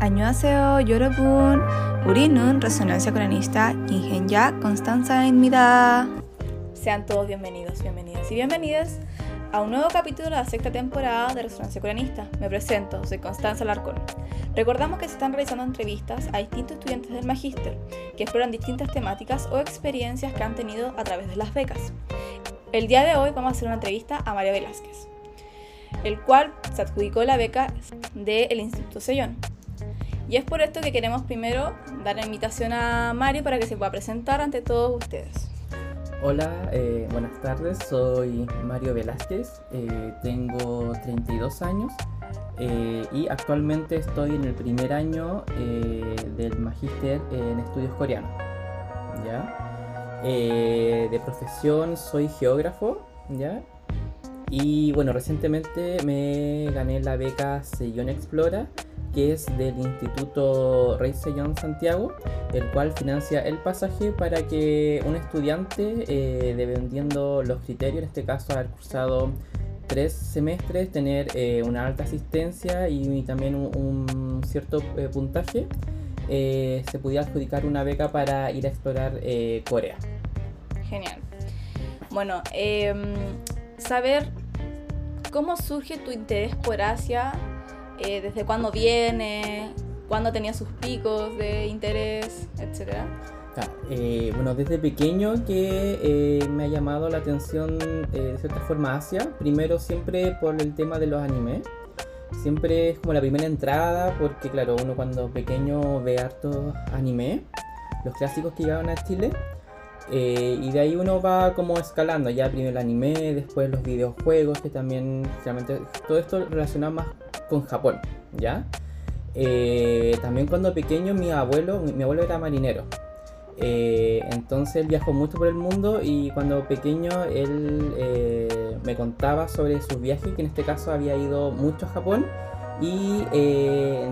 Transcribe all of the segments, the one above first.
안녕하세요, 여러분. 우리는 Resonancia Coranista Ingenja Constanza입니다. Sean todos bienvenidos, bienvenidas y bienvenidas a un nuevo capítulo de la sexta temporada de Resonancia Coranista. Me presento, soy Constanza Larcón. Recordamos que se están realizando entrevistas a distintos estudiantes del Magíster que exploran distintas temáticas o experiencias que han tenido a través de las becas. El día de hoy vamos a hacer una entrevista a María Velázquez, el cual se adjudicó la beca del Instituto Sellón. Y es por esto que queremos primero dar la invitación a Mario para que se pueda presentar ante todos ustedes. Hola, eh, buenas tardes, soy Mario Velázquez, eh, tengo 32 años eh, y actualmente estoy en el primer año del magíster en estudios coreanos. ¿ya? de profesión soy geógrafo, ¿ya? Y bueno, recientemente me gané la beca Sellón Explora que es del Instituto Rey Sellón Santiago, el cual financia el pasaje para que un estudiante, eh, dependiendo los criterios, en este caso haber cursado tres semestres, tener eh, una alta asistencia y, también un, cierto eh, puntaje, se pudiera adjudicar una beca para ir a explorar Corea. Genial. Bueno, em, saber cómo surge tu interés por Asia eh, desde cuándo viene, cuándo tenía sus picos de interés, etc. Eh, bueno, desde pequeño que eh, me ha llamado la atención de cierta forma Asia. Primero siempre por el tema de los animes. Siempre es como la primera entrada porque claro, uno cuando pequeño ve hartos anime, los clásicos que llegaban a Chile. Y de ahí uno va como escalando, ya primero el anime, después los videojuegos, que también realmente todo esto relacionado más con Japón, ¿ya? Eh, también cuando pequeño mi abuelo, mi, abuelo era marinero. Eh, entonces él viajó mucho por el mundo y cuando pequeño él eh, me contaba sobre sus viajes, que en este caso había ido mucho a Japón y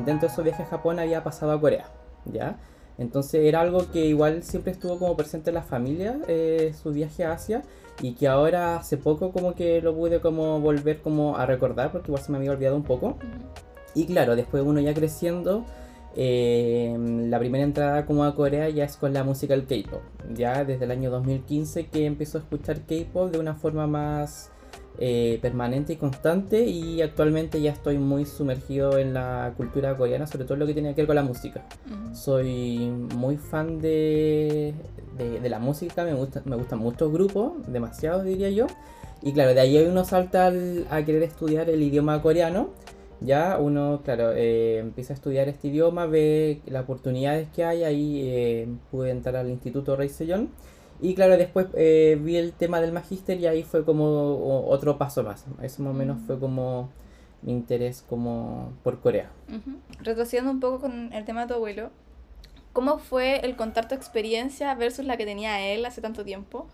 dentro de esos viajes a Japón había pasado a Corea, ¿ya? Entonces era algo que igual siempre estuvo como presente en la familia, su viaje a Asia y que ahora hace poco como que lo pude como volver como a recordar porque igual se me había olvidado un poco. Y claro, después uno ya creciendo, eh, la primera entrada como a Corea ya es con la música del K-pop. Ya desde el año 2015 que empezó a escuchar K-pop de una forma más eh, permanente y constante y actualmente ya estoy muy sumergido en la cultura coreana, sobre todo lo que tiene que ver con la música. Soy muy fan de, de, la música, me, gusta, me gustan muchos grupos, demasiado diría yo. Y claro, de ahí uno salta a querer estudiar el idioma coreano. Ya uno, claro, eh, empieza a estudiar este idioma, ve las oportunidades que hay, ahí eh, pude entrar al Instituto Rey Sejong y claro, después eh, vi el tema del magíster y ahí fue como otro paso más. Eso más o menos fue como mi interés como por Corea. Retrocediendo un poco con el tema de tu abuelo, ¿cómo fue el contar tu experiencia versus la que tenía él hace tanto tiempo?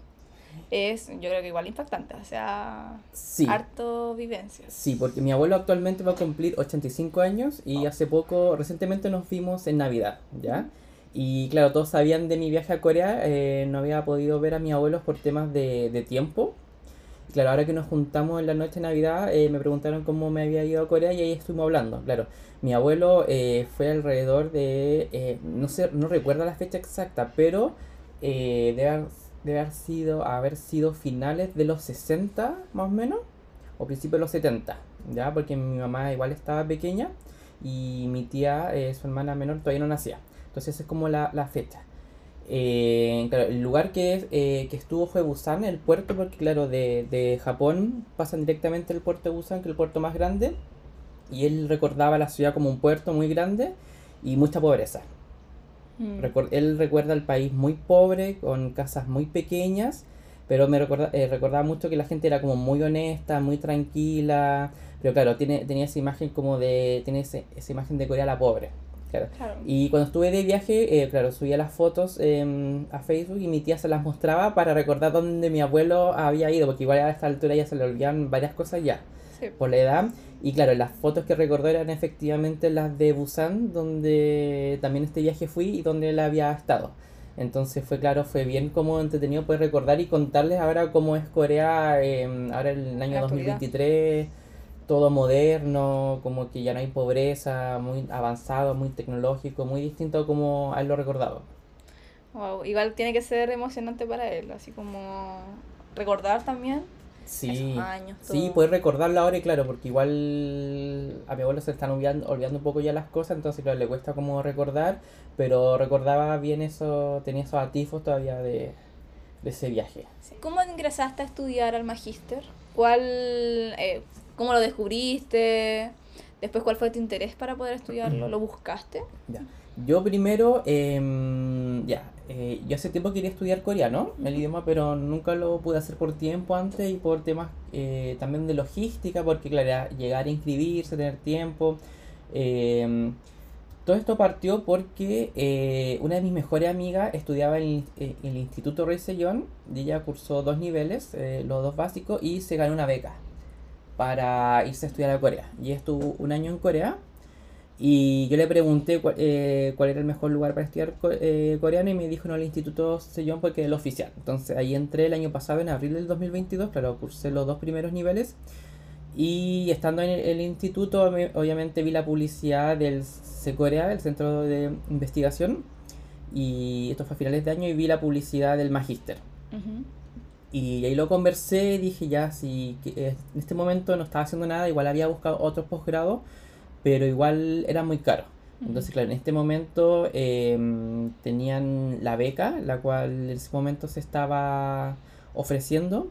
Es, yo creo que igual impactante, o sea, sí. harto vivencias. Sí, porque mi abuelo actualmente va a cumplir 85 años y oh. hace poco, recientemente nos vimos en Navidad, ¿ya? Y claro, todos sabían de mi viaje a Corea, eh, no había podido ver a mis abuelos por temas de, de tiempo. Claro, ahora que nos juntamos en la noche de Navidad, eh, me preguntaron cómo me había ido a Corea y ahí estuvimos hablando. Claro, mi abuelo eh, fue alrededor de, no sé, no recuerdo la fecha exacta, pero debe, haber sido, haber sido finales de los 60 más o menos, o principios de los 70, ¿ya? Porque mi mamá igual estaba pequeña y mi tía, su hermana menor, todavía no nacía. Entonces es como la, fecha. Eh, el lugar que, eh, que estuvo fue Busan, el puerto, porque claro, de, Japón pasan directamente al puerto de Busan, que es el puerto más grande, y él recordaba la ciudad como un puerto muy grande y mucha pobreza. Mm. él recuerda el país muy pobre, con casas muy pequeñas, pero me recuerda, eh, recordaba mucho que la gente era como muy honesta, muy tranquila, pero claro, tiene, tenía esa imagen como de, tiene esa imagen de Corea la pobre. Y cuando estuve de viaje, eh, claro, subía las fotos em, a Facebook y mi tía se las mostraba para recordar dónde mi abuelo había ido, porque igual a esta altura ya se le olvidaban varias cosas ya, por la edad. Y claro, las fotos que recordó eran efectivamente las de Busan, donde también este viaje fui y donde él había estado. Entonces fue claro, fue bien como entretenido poder recordar y contarles ahora cómo es Corea, em, ahora en el año 2023 todo moderno, como que ya no hay pobreza, muy avanzado, muy tecnológico, muy distinto como a él lo recordaba. Wow, igual tiene que ser emocionante para él, así como recordar también Sí, esos años. sí, puedes recordarlo ahora y claro, porque igual a mi abuelo se están olvidando, olvidando un poco ya las cosas, entonces claro, le cuesta como recordar, pero recordaba bien eso, tenía esos atifos todavía de, de ese viaje. Sí. ¿Cómo ingresaste a estudiar al magíster? ¿Cuál, eh, ¿Cómo lo descubriste? Después, ¿cuál fue tu interés para poder estudiarlo? ¿Lo buscaste? Ya. Yo primero, em, ya, eh, yo hace tiempo quería estudiar coreano, el idioma, pero nunca lo pude hacer por tiempo antes y por temas eh, también de logística, porque claro, era llegar a inscribirse, tener tiempo. em, todo esto partió porque eh, una de mis mejores amigas estudiaba en el, eh, en el Instituto Rey Sejong y ella cursó dos niveles, los dos básicos, y se ganó una beca para irse a estudiar a Corea. Y estuvo un año en Corea. Y yo le pregunté cuál, eh, cuál era el mejor lugar para estudiar eh, coreano y me dijo no el Instituto Sejong porque es el oficial. Entonces ahí entré el año pasado en abril del 2022, claro, cursé los dos primeros niveles. Y estando en el, el instituto, me- obviamente vi la publicidad del Corea, el Centro de Investigación. Y esto fue a finales de año y vi la publicidad del Magíster. Ujú. Y ahí lo conversé, dije ya, si eh, en este momento no estaba haciendo nada, igual había buscado otros posgrados, pero igual era muy caro. Entonces, claro, en este momento em, tenían la beca, la cual en ese momento se estaba ofreciendo,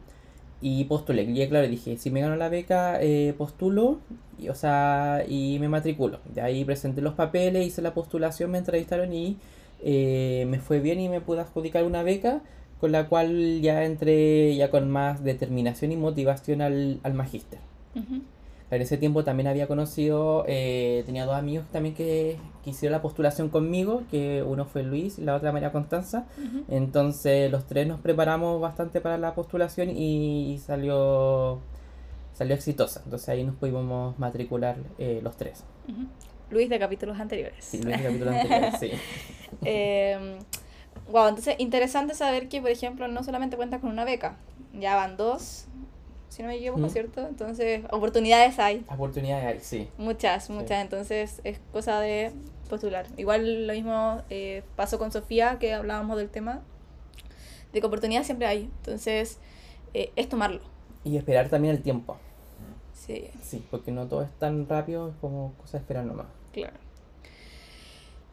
y postulé. Y claro, dije, si me gano la beca, eh, postulo, y, o sea, y me matriculo. De ahí presenté los papeles, hice la postulación, me entrevistaron y eh, me fue bien y me pude adjudicar una beca con la cual ya entré ya con más determinación y motivación al, al magíster. Ujú. En ese tiempo también había conocido, eh, tenía dos amigos también que, que hicieron la postulación conmigo, que uno fue Luis y la otra María Constanza. Ujú. Entonces los tres nos preparamos bastante para la postulación y salió, salió exitosa. Entonces ahí nos pudimos matricular eh, los tres. Ujú. Luis de capítulos anteriores. Sí, Luis, el capítulo anterior, sí. Eh, wow, entonces interesante saber que, por ejemplo, no solamente cuentas con una beca, ya van dos, si no me equivoco, Mm. ¿cierto? Entonces, oportunidades hay, Oportunidades hay, sí. muchas, muchas, entonces es cosa de postular. Igual lo mismo eh, pasó con Sofía, que hablábamos del tema, de que oportunidades siempre hay, entonces eh, es tomarlo. Y esperar también el tiempo. Sí, Sí, porque no todo es tan rápido es como cosa de esperar nomás. claro.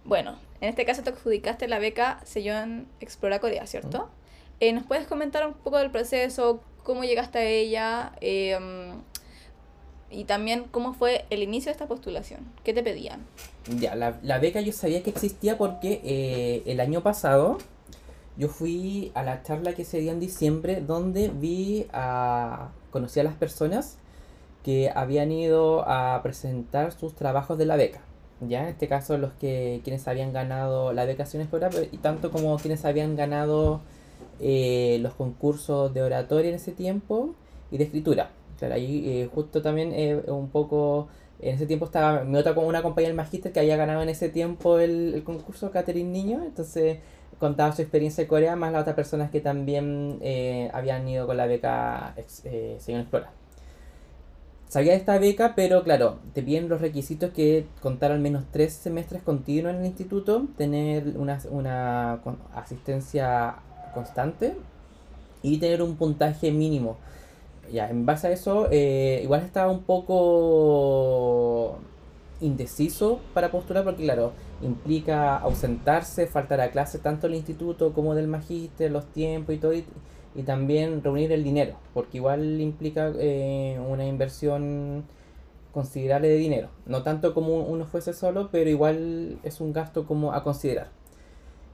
Bueno, en este caso te adjudicaste la beca Sejong Explora Corea, ¿cierto? Eh, ¿Nos puedes comentar un poco del proceso, cómo llegaste a ella eh, y también cómo fue el inicio de esta postulación? ¿Qué te pedían? Ya, la, la beca yo sabía que existía porque eh, el año pasado yo fui a la charla que se dio en diciembre donde vi a... conocí a las personas que habían ido a presentar sus trabajos de la beca. Ya, en este caso los que quienes habían ganado la beca Acción Escolar y tanto como quienes habían ganado eh, los concursos de oratoria en ese tiempo y de escritura. Claro, ahí eh, justo también eh, un poco en ese tiempo estaba mi otra una compañera del magíster que había ganado en ese tiempo el, el concurso, Catherine Niño, entonces contaba su experiencia en Corea, más las otras personas que también eh, habían ido con la beca ex- eh, Señor Explora. Sabía de esta beca, pero claro, te piden los requisitos que contar al menos tres semestres continuos en el instituto, tener una, una asistencia constante y tener un puntaje mínimo. Ya, en base a eso, eh, igual estaba un poco indeciso para postular porque, claro, implica ausentarse, faltar a clase tanto del instituto como del magíster, los tiempos y todo, y también reunir el dinero, porque igual implica eh, una inversión considerable de dinero. No tanto como uno fuese solo, pero igual es un gasto como a considerar.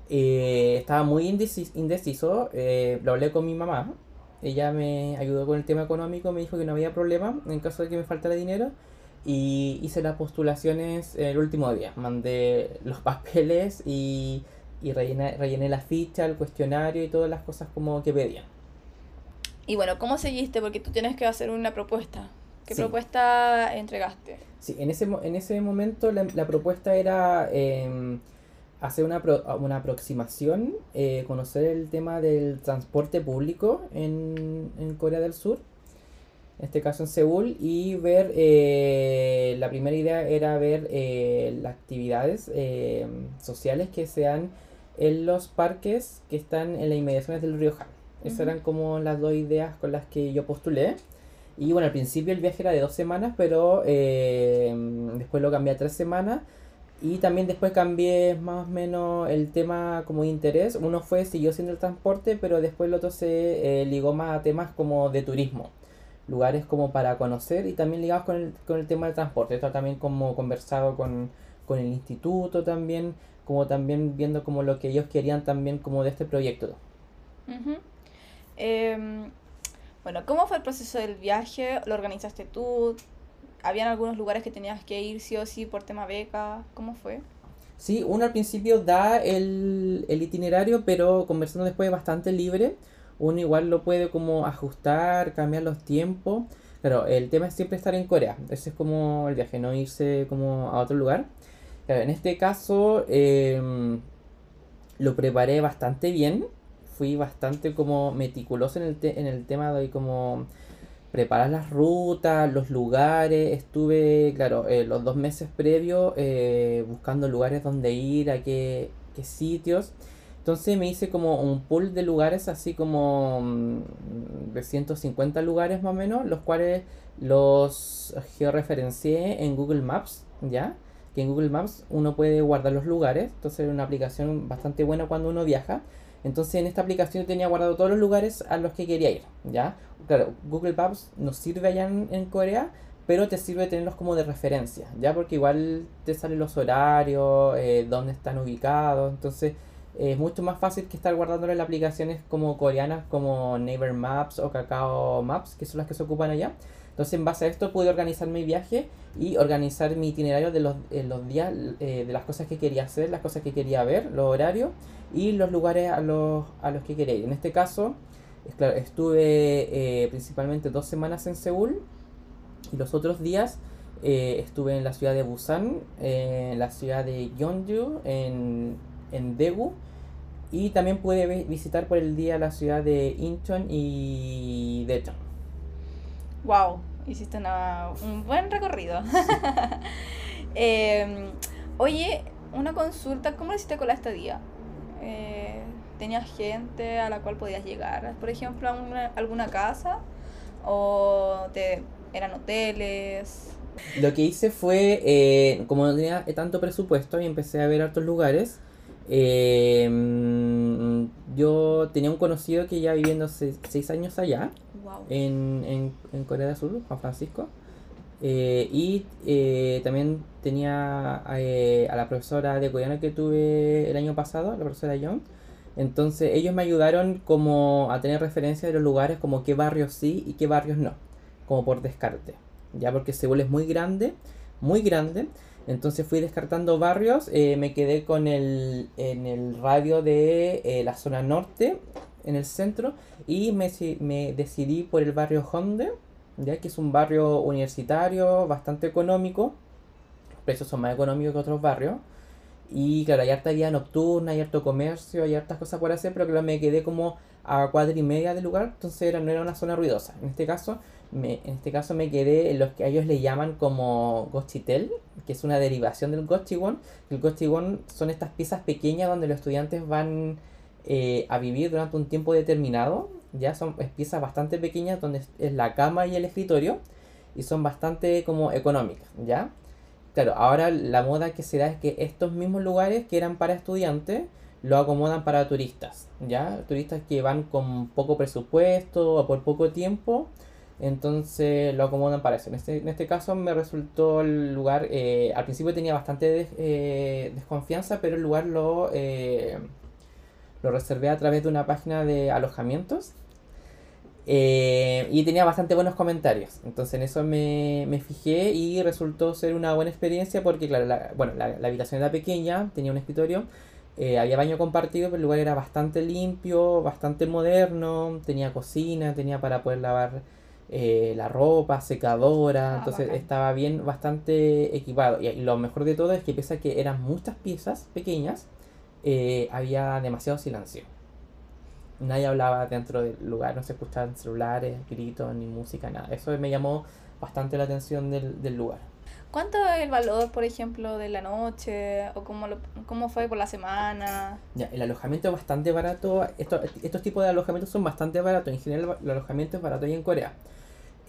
Eh, estaba muy indeci- indeciso, eh, lo hablé con mi mamá, ella me ayudó con el tema económico, me dijo que no había problema en caso de que me faltara dinero y hice las postulaciones el último día, mandé los papeles y, y rellené, rellené la ficha, el cuestionario y todas las cosas como que pedían. Y bueno, ¿cómo seguiste? Porque tú tienes que hacer una propuesta. ¿Qué Sí. propuesta entregaste? Sí, en ese, en ese momento la, la propuesta era em, hacer una, pro- una aproximación, eh, conocer el tema del transporte público en, en Corea del Sur en este caso en Seúl, y ver, eh, la primera idea era ver eh, las actividades eh, sociales que se dan en los parques que están en las inmediaciones del río Han. Esas Ujú. eran como las dos ideas con las que yo postulé. Y bueno, al principio el viaje era de dos semanas, pero eh, después lo cambié a tres semanas. Y también después cambié más o menos el tema como de interés. Uno fue, siguió siendo el transporte, pero después el otro se eh, ligó más a temas como de turismo. Lugares como para conocer y también ligados con el, con el tema del transporte. Esto también como conversado con, con el instituto también, como también viendo como lo que ellos querían también como de este proyecto. Em, bueno, ¿cómo fue el proceso del viaje? ¿Lo organizaste tú? ¿Habían algunos lugares que tenías que ir sí o sí por tema beca? ¿Cómo fue? Sí, uno al principio da el, el itinerario, pero conversando después es bastante libre. Uno igual lo puede como ajustar, cambiar los tiempos. Claro, el tema es siempre estar en Corea. Ese es como el viaje, no irse como a otro lugar. Claro, en este caso em, lo preparé bastante bien. Fui bastante como meticuloso en el, te- en el tema de como preparar las rutas, los lugares. Estuve, claro, eh, los dos meses previos eh, buscando lugares donde ir, a qué, qué sitios. Entonces me hice como un pool de lugares, así como mm, de 150 lugares más o menos, los cuales los georreferencié en Google Maps, ¿ya? Que en Google Maps uno puede guardar los lugares, entonces es una aplicación bastante buena cuando uno viaja. Entonces en esta aplicación tenía guardado todos los lugares a los que quería ir, ¿ya? Claro, Google Maps nos sirve allá en, en Corea, pero te sirve tenerlos como de referencia, ¿ya? Porque igual te salen los horarios, eh, dónde están ubicados, entonces eh, es mucho más fácil que estar guardándolo en aplicaciones como coreanas como Neighbor Maps o Kakao Maps, que son las que se ocupan allá. Entonces en base a esto pude organizar mi viaje y organizar mi itinerario de los, eh, los días, eh, de las cosas que quería hacer, las cosas que quería ver, los horarios y los lugares a los, a los que quería ir. En este caso, es claro, estuve eh, principalmente dos semanas en Seúl y los otros días estuve en la ciudad de Busan, en la ciudad de Gyeongju, en, en Daegu y también pude vi- visitar por el día la ciudad de Incheon y Daejeon. Wow, hiciste una- un buen recorrido. Em, oye, una consulta, ¿cómo lo hiciste con la estadía? Eh, ¿Tenías gente a la cual podías llegar, por ejemplo, a una- alguna casa? ¿O te, eran hoteles? Lo que hice fue, eh, como no tenía tanto presupuesto y empecé a ver hartos lugares, eh, mm, yo tenía un conocido que ya viviendo se- seis años allá, Wow. en, en, en Corea del Sur, Juan Francisco. Eh, y eh, también tenía eh, a la profesora de coreano que tuve el año pasado, la profesora Young. Entonces ellos me ayudaron como a tener referencia de los lugares, como qué barrios sí y qué barrios no, como por descarte. Ya porque Seúl es muy grande, muy grande. Entonces fui descartando barrios, eh, me quedé con el, en el radio de eh, la zona norte, en el centro, y me, me decidí por el barrio Honde, ya que es un barrio universitario, bastante económico. Los precios son más económicos que otros barrios. Y claro, hay harta vida nocturna, hay harto comercio, hay hartas cosas por hacer, pero claro, me quedé como a cuadra y media del lugar, entonces no era una zona ruidosa. En este caso, me, en este caso me quedé en los que ellos le llaman como gochitel, que es una derivación del gochiwon. El gochiwon son estas piezas pequeñas donde los estudiantes van eh, a vivir durante un tiempo determinado. Ya son piezas bastante pequeñas donde es la cama y el escritorio y son bastante como económicas, ¿ya? Claro, ahora la moda que se da es que estos mismos lugares que eran para estudiantes lo acomodan para turistas, ¿ya? Turistas que van con poco presupuesto o por poco tiempo, entonces lo acomodan para eso. En este, en este caso me resultó el lugar, eh, al principio tenía bastante eh, desconfianza, pero el lugar lo, eh, lo reservé a través de una página de alojamientos. y tenía bastante buenos comentarios. Entonces en eso me, me fijé y resultó ser una buena experiencia porque, claro, la, bueno, la, la habitación era pequeña, tenía un escritorio, había baño compartido, pero el lugar era bastante limpio, bastante moderno, tenía cocina, tenía para poder lavar eh, la ropa, secadora, Ah, entonces bacán. estaba bien, bastante equipado. Y, y lo mejor de todo es que pese a que eran muchas piezas pequeñas, eh, había demasiado silencio. nadie hablaba dentro del lugar, no se escuchaban celulares, gritos, ni música, nada. Eso me llamó bastante la atención del, del lugar. ¿Cuánto es el valor, por ejemplo, de la noche? ¿O cómo, lo, cómo fue por la semana? Ya, el alojamiento es bastante barato. Estos, estos tipos de alojamientos son bastante baratos. En general, el alojamiento es barato ahí en Corea.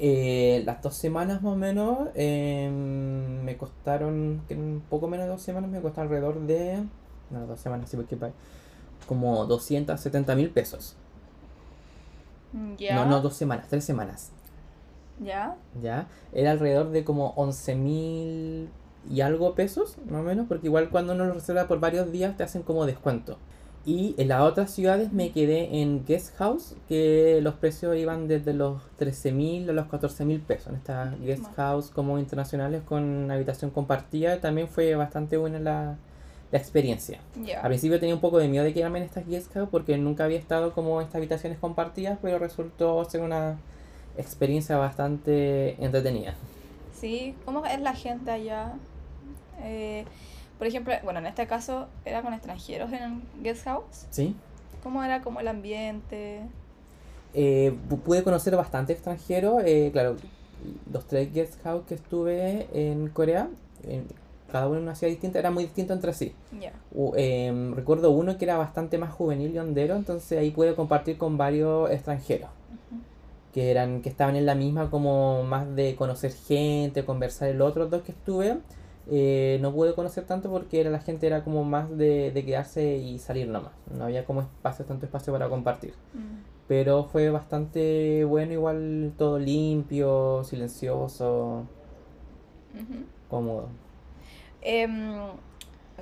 Eh, las dos semanas más o menos em, me costaron, que un poco menos de dos semanas, me costó alrededor de. No, dos semanas, sí, porque como 270 mil pesos. Ya. No, no, dos semanas, tres semanas. Ya. ¿Ya? Era alrededor de como 11 mil y algo pesos, más o menos, porque igual cuando uno lo reserva por varios días te hacen como descuento. Y en las otras ciudades me quedé en Guest House, que los precios iban desde los 13 mil a los 14 mil pesos. En estas Guest. House como internacionales con habitación compartida también fue bastante buena la, la experiencia. Ya. Al principio tenía un poco de miedo de quedarme en estas guest house porque nunca había estado como en estas habitaciones compartidas, pero resultó ser una experiencia bastante entretenida. Sí, ¿cómo es la gente allá? Eh, por ejemplo, bueno, en este caso era con extranjeros en guest house. ¿Sí? ¿Cómo era como el ambiente? Eh, pu- pude conocer bastante extranjero, eh, claro, los tres guest house que estuve en Corea, en, cada uno en una ciudad distinta, era muy distinto entre sí. Ya. U- em, recuerdo uno que era bastante más juvenil y hondero, entonces ahí pude compartir con varios extranjeros. Ujú. Que eran que estaban en la misma como más de conocer gente, conversar. Los otros dos que estuve eh, no pude conocer tanto porque era la gente era como más de, de quedarse y salir nomás. No había como espacio, tanto espacio para compartir. Mm. Pero fue bastante bueno, igual todo limpio, silencioso, cómodo. Em,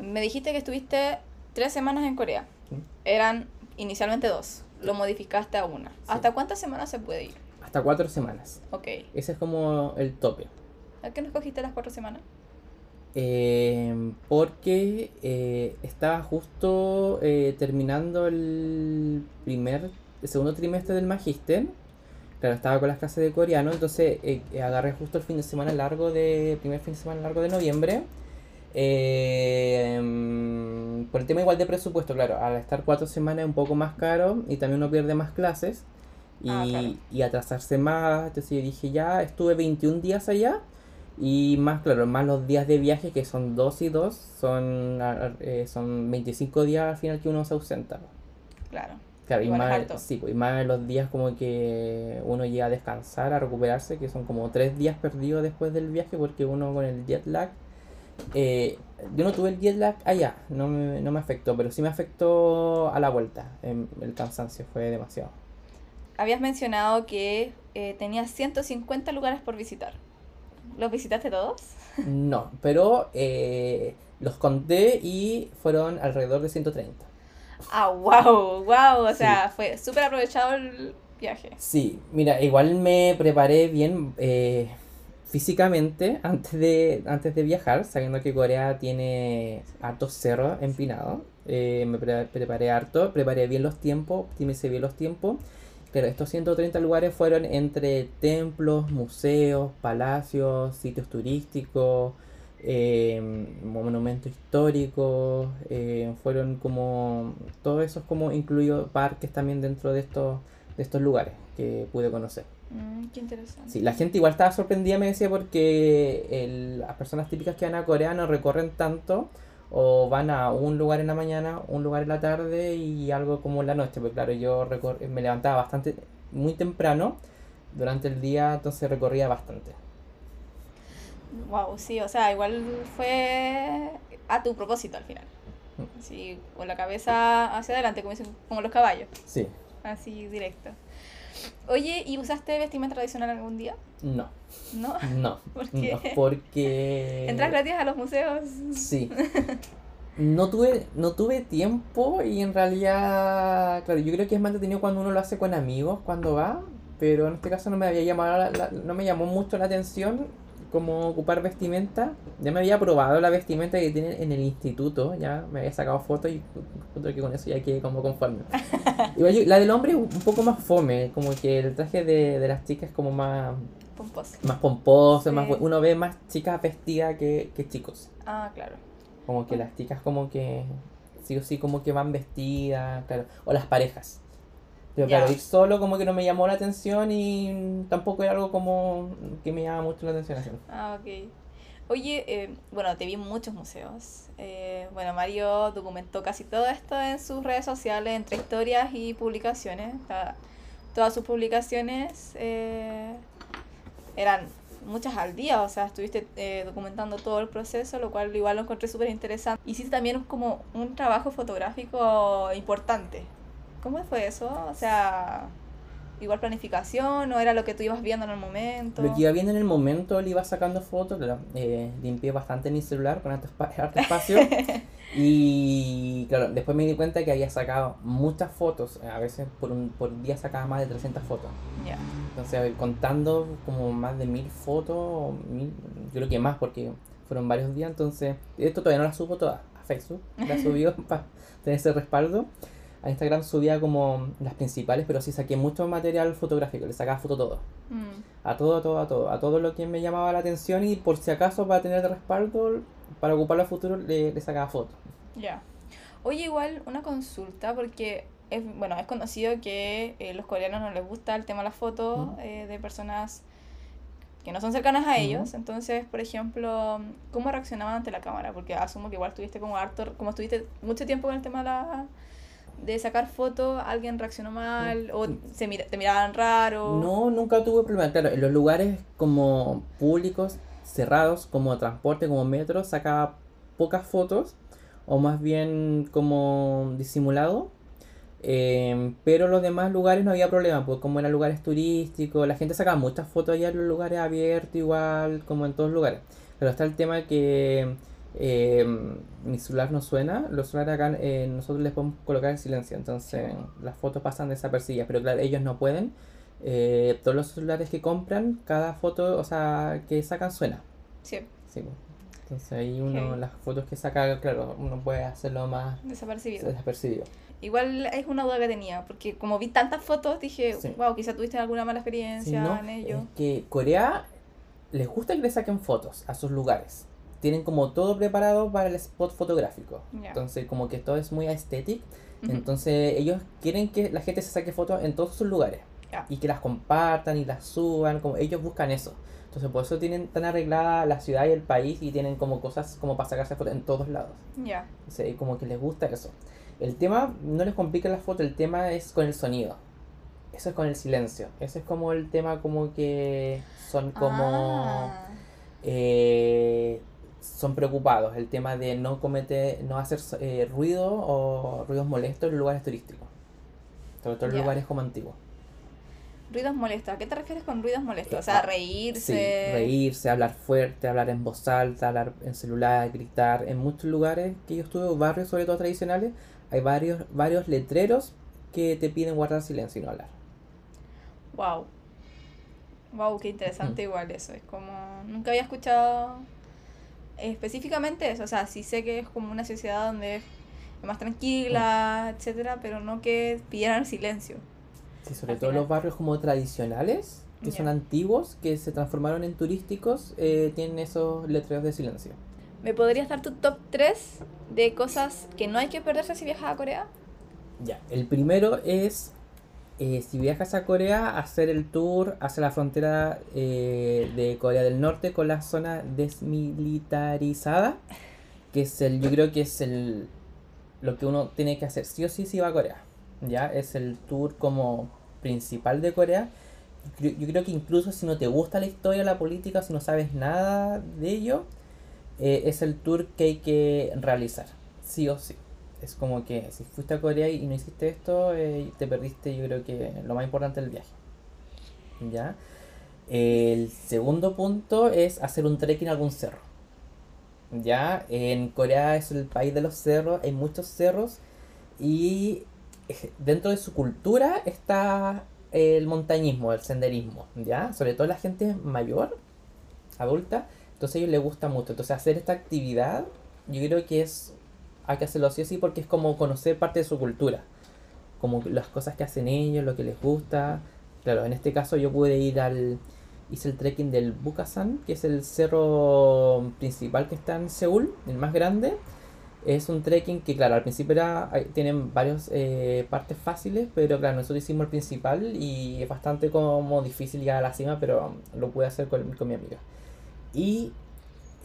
me dijiste que estuviste tres semanas en Corea. Sí. Eran inicialmente dos. Lo modificaste a una. ¿Hasta cuántas semanas se puede ir? Hasta cuatro semanas. Ok. Ese es como el tope. ¿A qué no escogiste las cuatro semanas? Eh, porque eh, estaba justo eh, terminando el primer, el segundo trimestre del magíster. Claro, estaba con las clases de coreano, entonces eh, agarré justo el fin de semana largo de, primer fin de semana largo de noviembre. Mm, por el tema igual de presupuesto, claro, al estar cuatro semanas es un poco más caro y también uno pierde más clases y, Ah, claro. y atrasarse más. Entonces yo dije, ya estuve 21 días allá y más, claro, más los días de viaje que son 2 y 2, son, eh, son 25 días al final que uno se ausenta. Claro. Claro, y más, sí, pues, y más los días como que uno llega a descansar, a recuperarse, que son como tres días perdidos después del viaje, porque uno con el jet lag, eh, yo no tuve el jet lag allá, no me, no me afectó, pero sí me afectó a la vuelta, em, el cansancio fue demasiado. Habías mencionado que eh, tenías 150 lugares por visitar. ¿Los visitaste todos? No, pero eh, los conté y fueron alrededor de 130. Ah, wow, wow. O sea, fue súper aprovechado el viaje. Sí, mira, igual me preparé bien eh, físicamente antes de, antes de viajar, sabiendo que Corea tiene hartos cerros empinados. Eh, me pre- preparé harto, preparé bien los tiempos, optimicé bien los tiempos. Pero estos 130 lugares fueron entre templos, museos, palacios, sitios turísticos, eh, monumentos históricos, eh, fueron como, todo eso es como incluido parques también dentro de estos, de estos lugares que pude conocer. Mm, qué interesante. Sí, la gente igual estaba sorprendida, me decía, porque el- las personas típicas que van a Corea no recorren tanto o van a un lugar en la mañana, un lugar en la tarde y algo como en la noche. Porque claro, yo me levantaba bastante, muy temprano durante el día, entonces recorría bastante. Wow, sí, o sea, igual fue a tu propósito al final. Mm. Sí, con la cabeza hacia adelante, como dicen, como los caballos, Sí, así directo. Oye, ¿y usaste vestimenta tradicional algún día? no, ¿No? no, ¿Por qué? no, porque... ¿Entras gratis a los museos? Sí. No tuve, no tuve tiempo y en realidad, claro, yo creo que es más entretenido cuando uno lo hace con amigos, cuando va, pero en este caso no me había llamado la- la- no me llamó mucho la atención como ocupar vestimenta. Ya me había probado la vestimenta que tienen en el instituto, ya me había sacado fotos y creo que con eso ya quedé como conforme. Igual la del hombre es un poco más fome, como que el traje de, de las chicas es como más, Pomposo. más pomposo, Sí. más, uno ve más chicas vestidas que, que chicos. Ah, claro. Como que las chicas como que sí o sí como que van vestidas, claro. O las parejas. Pero claro, ir solo como que no me llamó la atención y tampoco era algo como que me llama mucho la atención. así. Ah, ok. Oye, eh, bueno, te vi en muchos museos. Eh, bueno, Mario documentó casi todo esto en sus redes sociales, entre historias y publicaciones. Todas sus publicaciones eh, eran muchas al día, o sea, estuviste eh, documentando todo el proceso, lo cual igual lo encontré súper interesante. Hiciste también como un trabajo fotográfico importante. ¿Cómo fue eso? O sea, igual planificación, o era lo que tú ibas viendo en el momento. Lo que iba viendo en el momento, le iba sacando fotos, claro, eh, limpié bastante mi celular con harto, harto espacio. y claro, después me di cuenta que había sacado muchas fotos, a veces por, un, por día sacaba más de 300 fotos. Ya. Entonces, contando como más de mil fotos, mil, yo creo que más porque fueron varios días, entonces esto todavía no la subo toda a Facebook, la subió para tener ese respaldo. A Instagram subía como las principales, pero sí saqué mucho material fotográfico, le sacaba foto todo. Mm. A todo, a todo, a todo, a todo lo que me llamaba la atención y por si acaso para tener de respaldo, para ocuparlo a futuro, le, le sacaba fotos. Ya. Oye, igual una consulta, porque es, bueno, es conocido que eh, los coreanos no les gusta el tema de las fotos eh, de personas que no son cercanas a ellos. Entonces, por ejemplo, ¿cómo reaccionaban ante la cámara? Porque asumo que igual estuviste como harto, como estuviste mucho tiempo con el tema de la de sacar fotos, alguien reaccionó mal o se mira- te miraban raro. No, nunca tuve problema. Claro, en los lugares como públicos, cerrados, como transporte, como metro, sacaba pocas fotos, o más bien como disimulado. Eh, pero los demás lugares no había problema, pues como eran lugares turísticos, la gente sacaba muchas fotos allá en los lugares abiertos, igual, como en todos lugares. Pero está el tema que eh, mi celular no suena, los celulares acá eh, nosotros les podemos colocar en silencio, entonces las fotos pasan desapercibidas, pero claro, ellos no pueden. Eh, todos los celulares que compran, cada foto, o sea, que sacan suena. Sí, Sí. Entonces ahí uno, las fotos que saca, claro, uno puede hacerlo más desapercibido. desapercibido. Igual es una duda que tenía, porque como vi tantas fotos, dije, Sí. wow, quizá tuviste alguna mala experiencia no, en ello. es que Corea les gusta que le saquen fotos a sus lugares. Tienen como todo preparado para el spot fotográfico. Entonces como que todo es muy estético. Entonces ellos quieren que la gente se saque fotos en todos sus lugares. Y que las compartan y las suban. Como ellos buscan eso. Entonces por eso tienen tan arreglada la ciudad y el país y tienen como cosas como para sacarse fotos en todos lados. Ya. O sea, como que les gusta eso. El tema no les complica la foto, el tema es con el sonido. Eso es con el silencio. Ese es como el tema como que son como... Ah, eh, son preocupados. El tema de no cometer, no hacer eh, ruido o ruidos molestos en lugares turísticos. Sobre todo en Ya. lugares como antiguos. ruidos molestos. ¿A qué te refieres con ruidos molestos? O Eh, sea, ah, reírse. Sí, reírse, hablar fuerte, hablar en voz alta, hablar en celular, gritar. En muchos lugares que yo estuve, barrios sobre todo tradicionales, hay varios, varios letreros que te piden guardar silencio y no hablar. Wow. Wow, qué interesante igual eso. Es como, nunca había escuchado específicamente eso. O sea, sí sé que es como una sociedad donde es más tranquila, etcétera, pero no que pidieran silencio. Sí, sobre Al todo final. los barrios como tradicionales, que son Ya. antiguos, que se transformaron en turísticos, eh, tienen esos letreros de silencio. ¿Me podrías dar tu top 3 de cosas que no hay que perderse si viajas a Corea? Ya, el primero es, eh, si viajas a Corea, hacer el tour hacia la frontera eh, de Corea del Norte con la zona desmilitarizada, que es el, yo creo que es el, lo que uno tiene que hacer sí o sí si va a Corea. Ya, es el tour como principal de Corea. Yo, creo que incluso si no te gusta la historia, la política, si no sabes nada de ello, eh, es el tour que hay que realizar, sí o sí. Es como que si fuiste a Corea y no hiciste esto, eh, te perdiste, yo creo que lo más importante del viaje. ¿Ya? El segundo punto es hacer un trekking a algún cerro. ¿Ya? En Corea es el país de los cerros, hay muchos cerros y eh, dentro de su cultura está el montañismo, el senderismo, ¿ya? Sobre todo la gente mayor, adulta, entonces a ellos les gusta mucho. Entonces hacer esta actividad, yo creo que es, hay que hacerlo sí o sí porque es como conocer parte de su cultura, como las cosas que hacen ellos, lo que les gusta. Claro, en este caso yo pude ir al, hice el trekking del Bukasan, que es el cerro principal que está en Seúl, el más grande. Es un trekking que, claro, al principio era, tienen varias eh, partes fáciles, pero claro, nosotros hicimos el principal y es bastante como difícil llegar a la cima, pero lo pude hacer con, con mi amiga. Y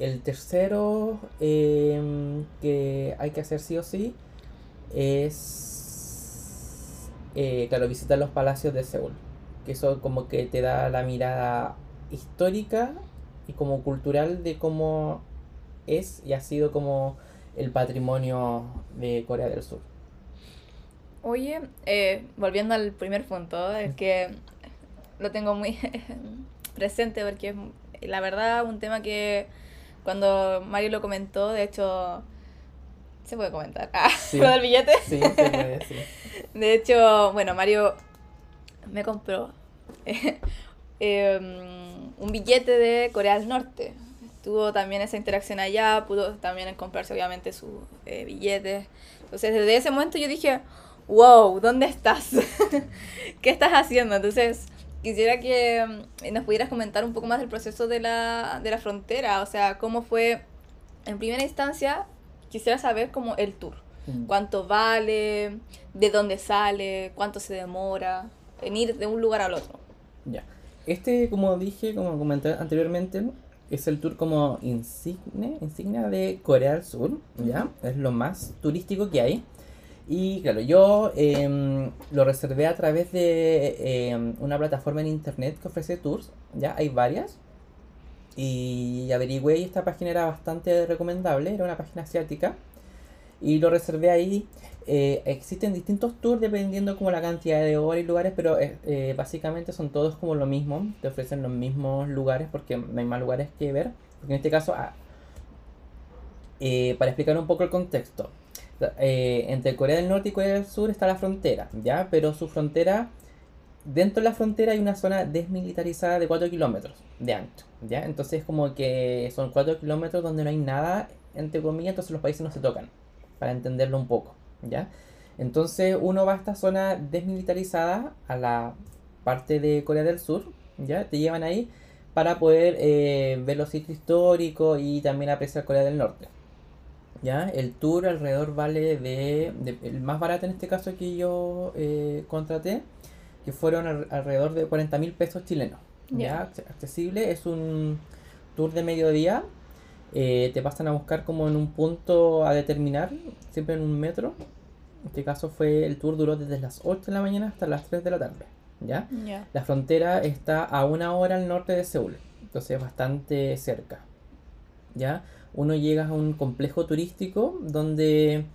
el tercero em, que hay que hacer sí o sí es, eh, claro, visitar los palacios de Seúl. Que eso como que te da la mirada histórica y como cultural de cómo es y ha sido como el patrimonio de Corea del Sur. Oye, eh, volviendo al primer punto, el que lo tengo muy presente porque es la verdad un tema que cuando Mario lo comentó, de hecho, se puede comentar. Ah, Sí. lo del billete. Sí, se puede decir. De hecho, bueno, Mario me compró eh, em, un billete de Corea del Norte. Tuvo también esa interacción allá, pudo también comprarse obviamente sus eh, billetes. Entonces, desde ese momento yo dije, wow, ¿dónde estás? ¿Qué estás haciendo? Entonces, quisiera que mm, nos pudieras comentar un poco más del proceso de la, de la frontera, o sea, cómo fue, en primera instancia, quisiera saber como el tour cuánto vale, de dónde sale, cuánto se demora en ir de un lugar al otro. Ya. Este, como dije, como comenté anteriormente, es el tour como insigne, insignia de Corea del Sur, ¿ya? Es lo más turístico que hay. Y claro, yo em, lo reservé a través de em, una plataforma en internet que ofrece tours, ¿ya? Hay varias. Y averigüé y esta página era bastante recomendable, era una página asiática. Y lo reservé ahí. Eh, existen distintos tours dependiendo como la cantidad de horas y lugares, pero eh, eh, básicamente son todos como lo mismo. Te ofrecen los mismos lugares porque no hay más lugares que ver. Porque en este caso, ah, para explicar un poco el contexto, eh, entre Corea del Norte y Corea del Sur está la frontera, ¿ya? Pero su frontera, dentro de la frontera hay una zona desmilitarizada de 4 kilómetros de ancho, ¿ya? Entonces como que son 4 kilómetros donde no hay nada, entre comillas, entonces los países no se tocan, para entenderlo un poco, ¿ya? Entonces uno va a esta zona desmilitarizada, a la parte de Corea del Sur, ¿ya? Te llevan ahí para poder eh, ver los sitios históricos y también apreciar Corea del Norte. ¿Ya? El tour alrededor vale de, de- El más barato en este caso que yo eh, contraté, que fueron al- alrededor de 40 mil pesos chilenos. ¿Ya? Acce- Accesible, es un tour de mediodía. eh, te pasan a buscar como en un punto a determinar, siempre en un metro. En este caso fue el tour duró desde las 8 de la mañana hasta las 3 de la tarde. ¿Ya? La frontera está a una hora al norte de Seúl, entonces bastante cerca. ¿Ya? Uno llega a un complejo turístico donde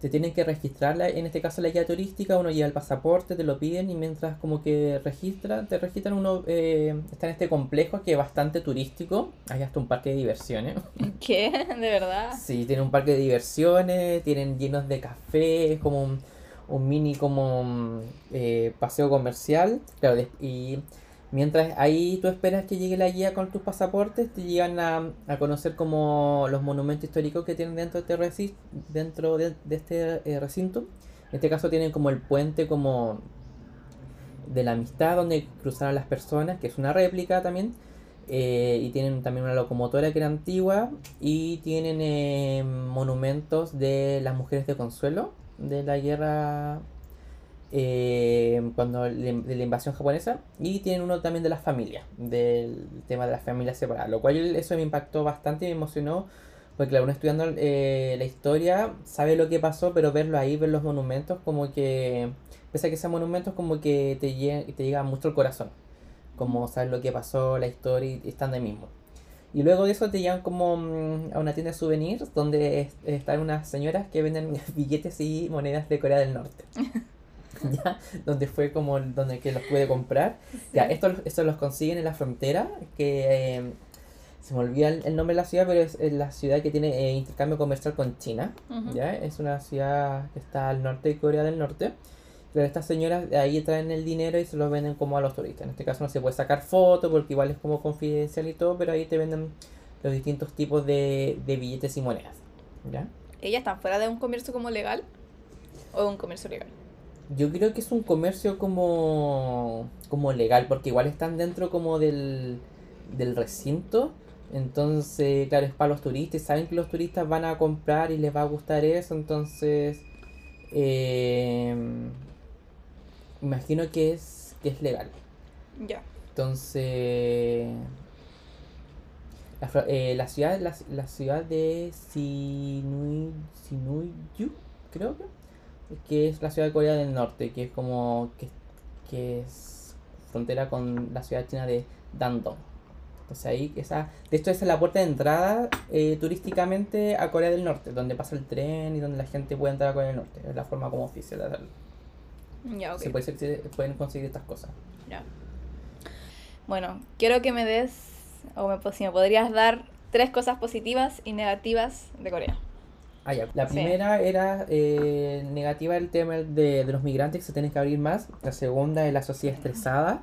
te tienen que registrar, la- en este caso la guía turística, uno lleva el pasaporte, te lo piden y mientras como que registra, te registran, uno eh, está en este complejo que es bastante turístico, hay hasta un parque de diversiones. ¿Qué? ¿De verdad? Sí, tiene un parque de diversiones, tienen llenos de café, es como un, un mini como eh, paseo comercial. Claro, y mientras ahí tú esperas que llegue la guía con tus pasaportes, te llegan a, a conocer como los monumentos históricos que tienen dentro de este, dentro de, de este eh, recinto. En este caso tienen como el puente como de la amistad donde cruzaron las personas, que es una réplica también. Eh, y tienen también una locomotora que era antigua. Y tienen eh, monumentos de las mujeres de Consuelo de la guerra. Eh, cuando le- de la invasión japonesa. Y tienen uno también de las familias. Del tema de las familias separadas. Lo cual eso me impactó bastante y me emocionó. Porque claro, uno estudiando eh, la historia sabe lo que pasó, pero verlo ahí, ver los monumentos, como que. Pese a que sean monumentos, como que te, lle- te llega mucho al corazón como saber lo que pasó, la historia y estando ahí mismo. Y luego de eso te llevan como mm, a una tienda de souvenirs donde es- están unas señoras que venden billetes y monedas de Corea del Norte. ¿Ya? Donde fue como donde que los pude comprar. Ya, estos, estos los consiguen en la frontera, que eh, se me olvida el, el nombre de la ciudad, pero es, la ciudad que tiene eh, intercambio comercial con China. Ujú. ¿ya? Es una ciudad que está al norte de Corea del Norte. Pero estas señoras de ahí traen el dinero y se lo venden como a los turistas. En este caso no se puede sacar foto porque igual es como confidencial y todo, pero ahí te venden los distintos tipos de, de billetes y monedas. ¿Ya? ¿Ellas están fuera de un comercio como legal? ¿O de un comercio legal? Yo creo que es un comercio como, como legal, porque igual están dentro como del, del recinto, Entonces, claro, es para los turistas. Saben que los turistas van a comprar y les va a gustar eso. Entonces, eh, imagino que es, que es legal. Ya. Entonces, la, eh, la ciudad, la, la ciudad de Sinuiju, creo que, que es la ciudad de Corea del Norte, que es como que, que es frontera con la ciudad china de Dandong. Entonces ahí, esa, de hecho esa es la puerta de entrada eh, turísticamente a Corea del Norte, donde pasa el tren y donde la gente puede entrar a Corea del Norte. Es la forma como oficial de hacerlo. Ya, ok. Se puede, pueden conseguir estas cosas. Ya. Bueno, quiero que me des, o me, si me podrías dar tres cosas positivas y negativas de Corea. Ah, ya. La Sí. primera era eh, negativa el tema de, de los migrantes que se tienen que abrir más. La segunda es la sociedad estresada.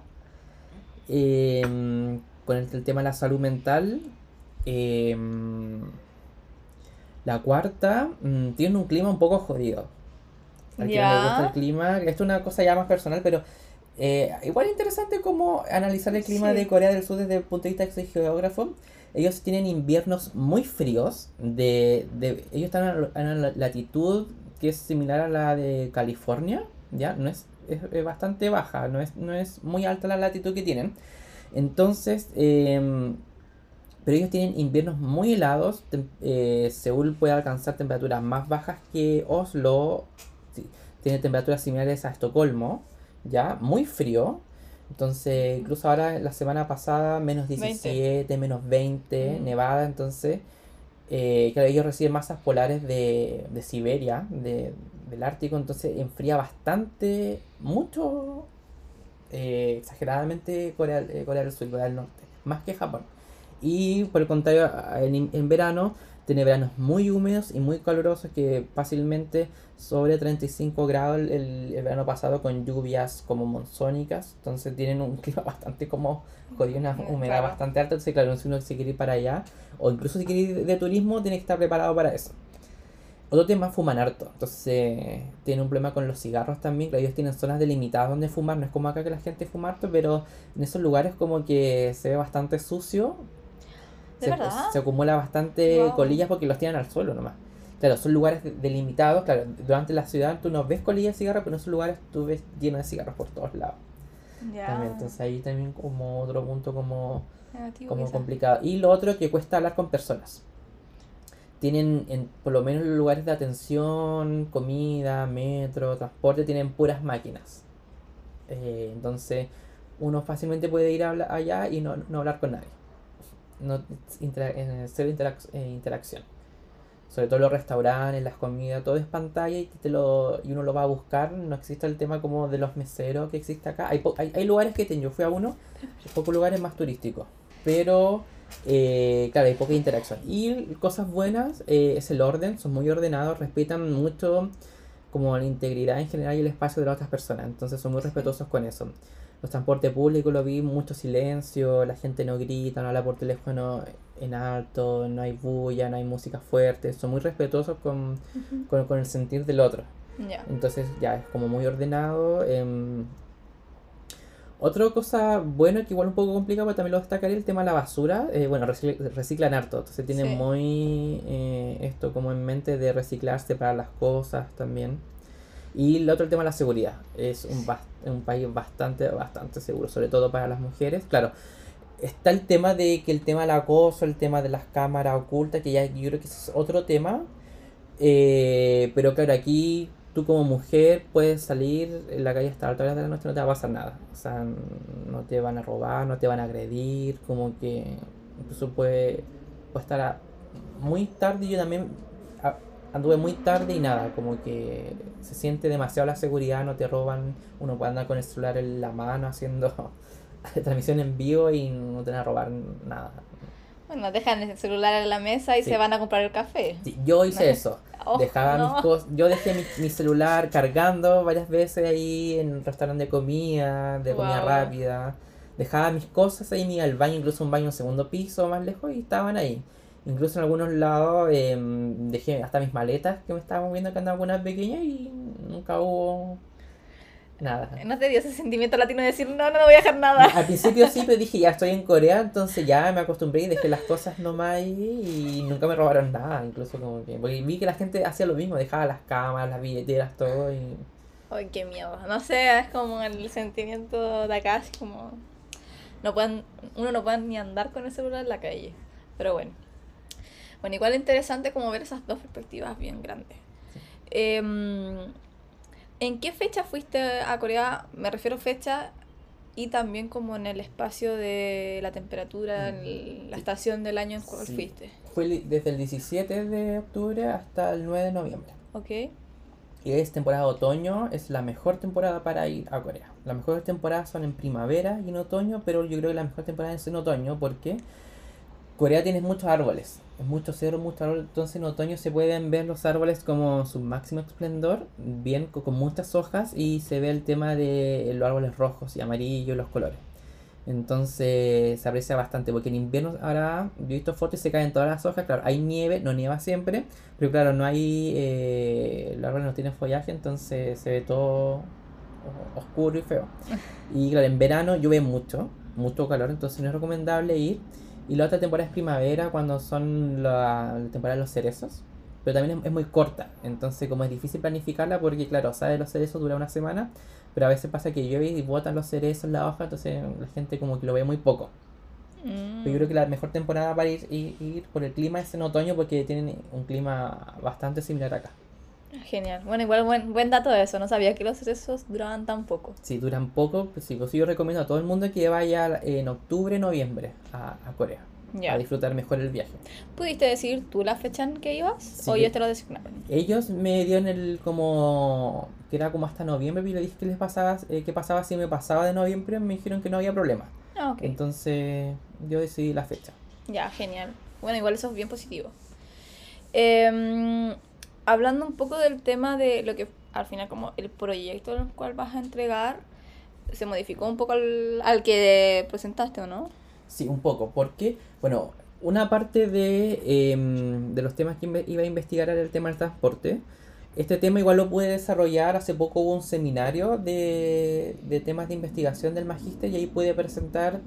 Eh, con el, el tema de la salud mental. Eh, la cuarta, mm, tiene un clima un poco jodido. Al que no le gusta Ya. el clima, esto es una cosa ya más personal, pero eh, igual interesante como analizar el clima Sí. de Corea del Sur desde el punto de vista de geógrafo. Ellos tienen inviernos muy fríos. De, de, ellos están a, la- a la latitud que es similar a la de California. ¿ya? No es, es, bastante baja, no es, no es muy alta la latitud que tienen. Entonces, em, pero ellos tienen inviernos muy helados. eh, Seúl puede alcanzar temperaturas más bajas que Oslo. tiene temperaturas similares a Estocolmo. Ya, muy frío. Entonces, incluso ahora la semana pasada, menos 17, menos 20, Mm. nevada. Entonces, eh, claro, ellos reciben masas polares de, de Siberia, de, del Ártico. Entonces, enfría bastante, mucho, eh, exageradamente Corea, eh, Corea del Sur Corea del Norte. Más que Japón. Y por el contrario, en, en verano tiene veranos muy húmedos y muy calurosos que fácilmente sobre 35 grados el, el- verano pasado con lluvias como monzónicas. Entonces tienen un clima bastante como jodido, una humedad claro. bastante alta. Entonces claro, si uno se quiere ir para allá o incluso si quiere ir de turismo tiene que estar preparado para eso. Otro tema, fuman harto. Entonces, tiene un problema con los cigarros también. Claro, ellos tienen zonas delimitadas donde fumar. No es como acá que la gente fuma harto, pero en esos lugares como que se ve bastante sucio. ¿De se, verdad? se acumula bastante Wow. colillas porque los tiran al suelo nomás. Claro, son lugares de- delimitados. Claro, durante la ciudad tú no ves colillas de cigarros, pero en esos lugares tú ves lleno de cigarros por todos lados. Ya. También. Entonces ahí también como otro punto como Negativo, como quizá. complicado. Y lo otro que cuesta hablar con personas. Tienen, en, por lo menos en los lugares de atención, comida, metro, transporte, tienen puras máquinas. Eh, entonces, uno fácilmente puede ir a allá y no, no hablar con nadie. No, intera- cero interac- eh, interacción. Sobre todo los restaurantes, las comidas, todo es pantalla y, te lo, y uno lo va a buscar. No existe el tema como de los meseros que existe acá. Hay, hay, hay lugares que tengo, yo fui a uno, pocos lugares más turísticos. Pero, eh, claro, hay poca interacción. Y cosas buenas eh, es el orden, son muy ordenados, respetan mucho como la integridad en general y el espacio de las otras personas. Entonces son muy respetuosos con eso. Los transportes públicos lo vi, mucho silencio, la gente no grita, no habla por teléfono en alto, no hay bulla, no hay música fuerte, son muy respetuosos con, con, con el sentir del otro. Entonces ya es como muy ordenado. em. Otra cosa buena que igual un poco complicado, pero también lo destacaría el tema de la basura. eh, bueno, recicl- reciclan harto, entonces tienen Sí. muy eh, esto como en mente de reciclarse para las cosas también. Y el otro tema la seguridad. Es un, un país bastante, bastante seguro, sobre todo para las mujeres. Claro, está el tema de que el tema del acoso, el tema de las cámaras ocultas, que ya yo creo que es otro tema. Eh, pero claro, aquí tú como mujer puedes salir en la calle hasta altas horas de la noche, no te va a pasar nada. O sea, no te van a robar, no te van a agredir, como que incluso puede, puede estar muy tarde. Yo también anduve muy tarde y nada, como que se siente demasiado la seguridad, no te roban, uno puede andar con el celular en la mano haciendo transmisión en vivo y no te van a robar nada. Bueno, dejan el celular en la mesa y Sí. se van a comprar el café. Sí, yo hice eso. Oh, Dejaba no. mis cosas, yo dejé mi, mi celular cargando varias veces ahí en un restaurante de comida, de comida rápida. Dejaba mis cosas ahí, me iba al baño, incluso un baño en segundo piso más lejos y estaban ahí. Incluso en algunos lados em, dejé hasta mis maletas que me estaban moviendo que andaban algunas pequeñas y nunca hubo Nada. ¿No te dio ese sentimiento latino de decir, no, no, no voy a dejar nada? Al principio sí, pero dije, ya estoy en Corea, entonces ya me acostumbré y dejé las cosas nomás ahí y nunca me robaron nada, incluso como que... Porque vi que la gente hacía lo mismo, dejaba las cámaras, las billeteras, todo y... Ay, qué miedo. No sé, es como el sentimiento de acá, así como... No pueden, uno no puede ni andar con el celular en la calle. Pero bueno. Bueno, igual interesante como ver esas dos perspectivas bien grandes. Em, ¿En qué fecha fuiste a Corea? Me refiero a fecha y también como en el espacio de la temperatura, en la estación del año en cual Sí. fuiste. Fue desde el 17 de octubre hasta el 9 de noviembre. ¿Ok? Y es temporada de otoño, es la mejor temporada para ir a Corea. Las mejores temporadas son en primavera y en otoño, pero yo creo que la mejor temporada es en otoño porque Corea tiene muchos árboles, es mucho cerro, mucho árbol, entonces en otoño se pueden ver los árboles como su máximo esplendor, bien co- con muchas hojas y se ve el tema de los árboles rojos y amarillos, los colores. Entonces se aprecia bastante, porque en invierno ahora yo he visto fotos y se caen todas las hojas, claro, hay nieve, no nieva siempre, pero claro, no hay, eh, los árboles no tienen follaje, entonces se ve todo oscuro y feo. Y claro, en verano llueve mucho, mucho calor, entonces no es recomendable ir. Y la otra temporada es primavera, cuando son la, temporada de los cerezos. Pero también es, muy corta, entonces como es difícil planificarla, porque claro, sabe los cerezos dura una semana, pero a veces pasa que llueve y botan los cerezos en la hoja, entonces la gente como que lo ve muy poco. Pero yo creo que la mejor temporada para ir, ir, ir por el clima es en otoño, porque tienen un clima bastante similar acá. Genial. Bueno, igual buen, buen dato de eso. No sabía que los cerezos duraban tan poco. Si duran poco, pues sí, pues sí, yo recomiendo a todo el mundo que vaya en octubre, noviembre a, a Corea. Ya. A disfrutar mejor el viaje. ¿Pudiste decir tú la fecha en que ibas? Sí, ¿O yo- ellos te lo designaron? Ellos me dieron el como que era como hasta noviembre, yo le dije que les pasaba, eh, que pasaba si me pasaba de noviembre, me dijeron que no había problema. Ah. Entonces yo decidí la fecha. Ya, genial. Bueno, igual eso es bien positivo. Em, hablando un poco del tema de lo que al final como el proyecto al cual vas a entregar, se modificó un poco al, al que presentaste, ¿o no? Sí, un poco, porque, bueno, una parte de, em, de los temas que iba a investigar era el tema del transporte. Este tema igual lo pude desarrollar, hace poco hubo un seminario de, de temas de investigación del magíster y ahí pude presentar